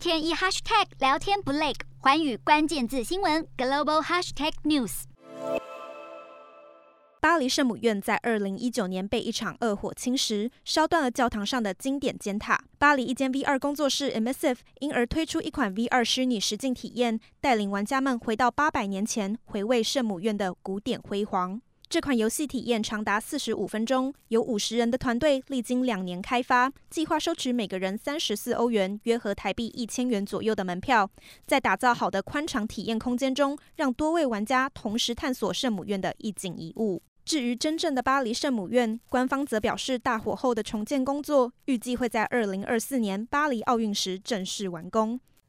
天一 hashtag 聊天不累，寰宇关键字新闻 global hashtag news。巴黎圣母院在二零一九年被一场恶火侵蚀，烧断了教堂上的经典尖塔。巴黎一间 VR 工作室 Immersive 因而推出一款 VR 虚拟实境体验，带领玩家们回到八百年前，回味圣母院的古典辉煌。这款游戏体验长达四十五分钟，由五十人的团队历经两年开发，计划收取每个人三十四欧元（约合台币一千元左右）的门票，在打造好的宽敞体验空间中，让多位玩家同时探索圣母院的一景一物。至于真正的巴黎圣母院，官方则表示，大火后的重建工作预计会在二零二四年巴黎奥运时正式完工。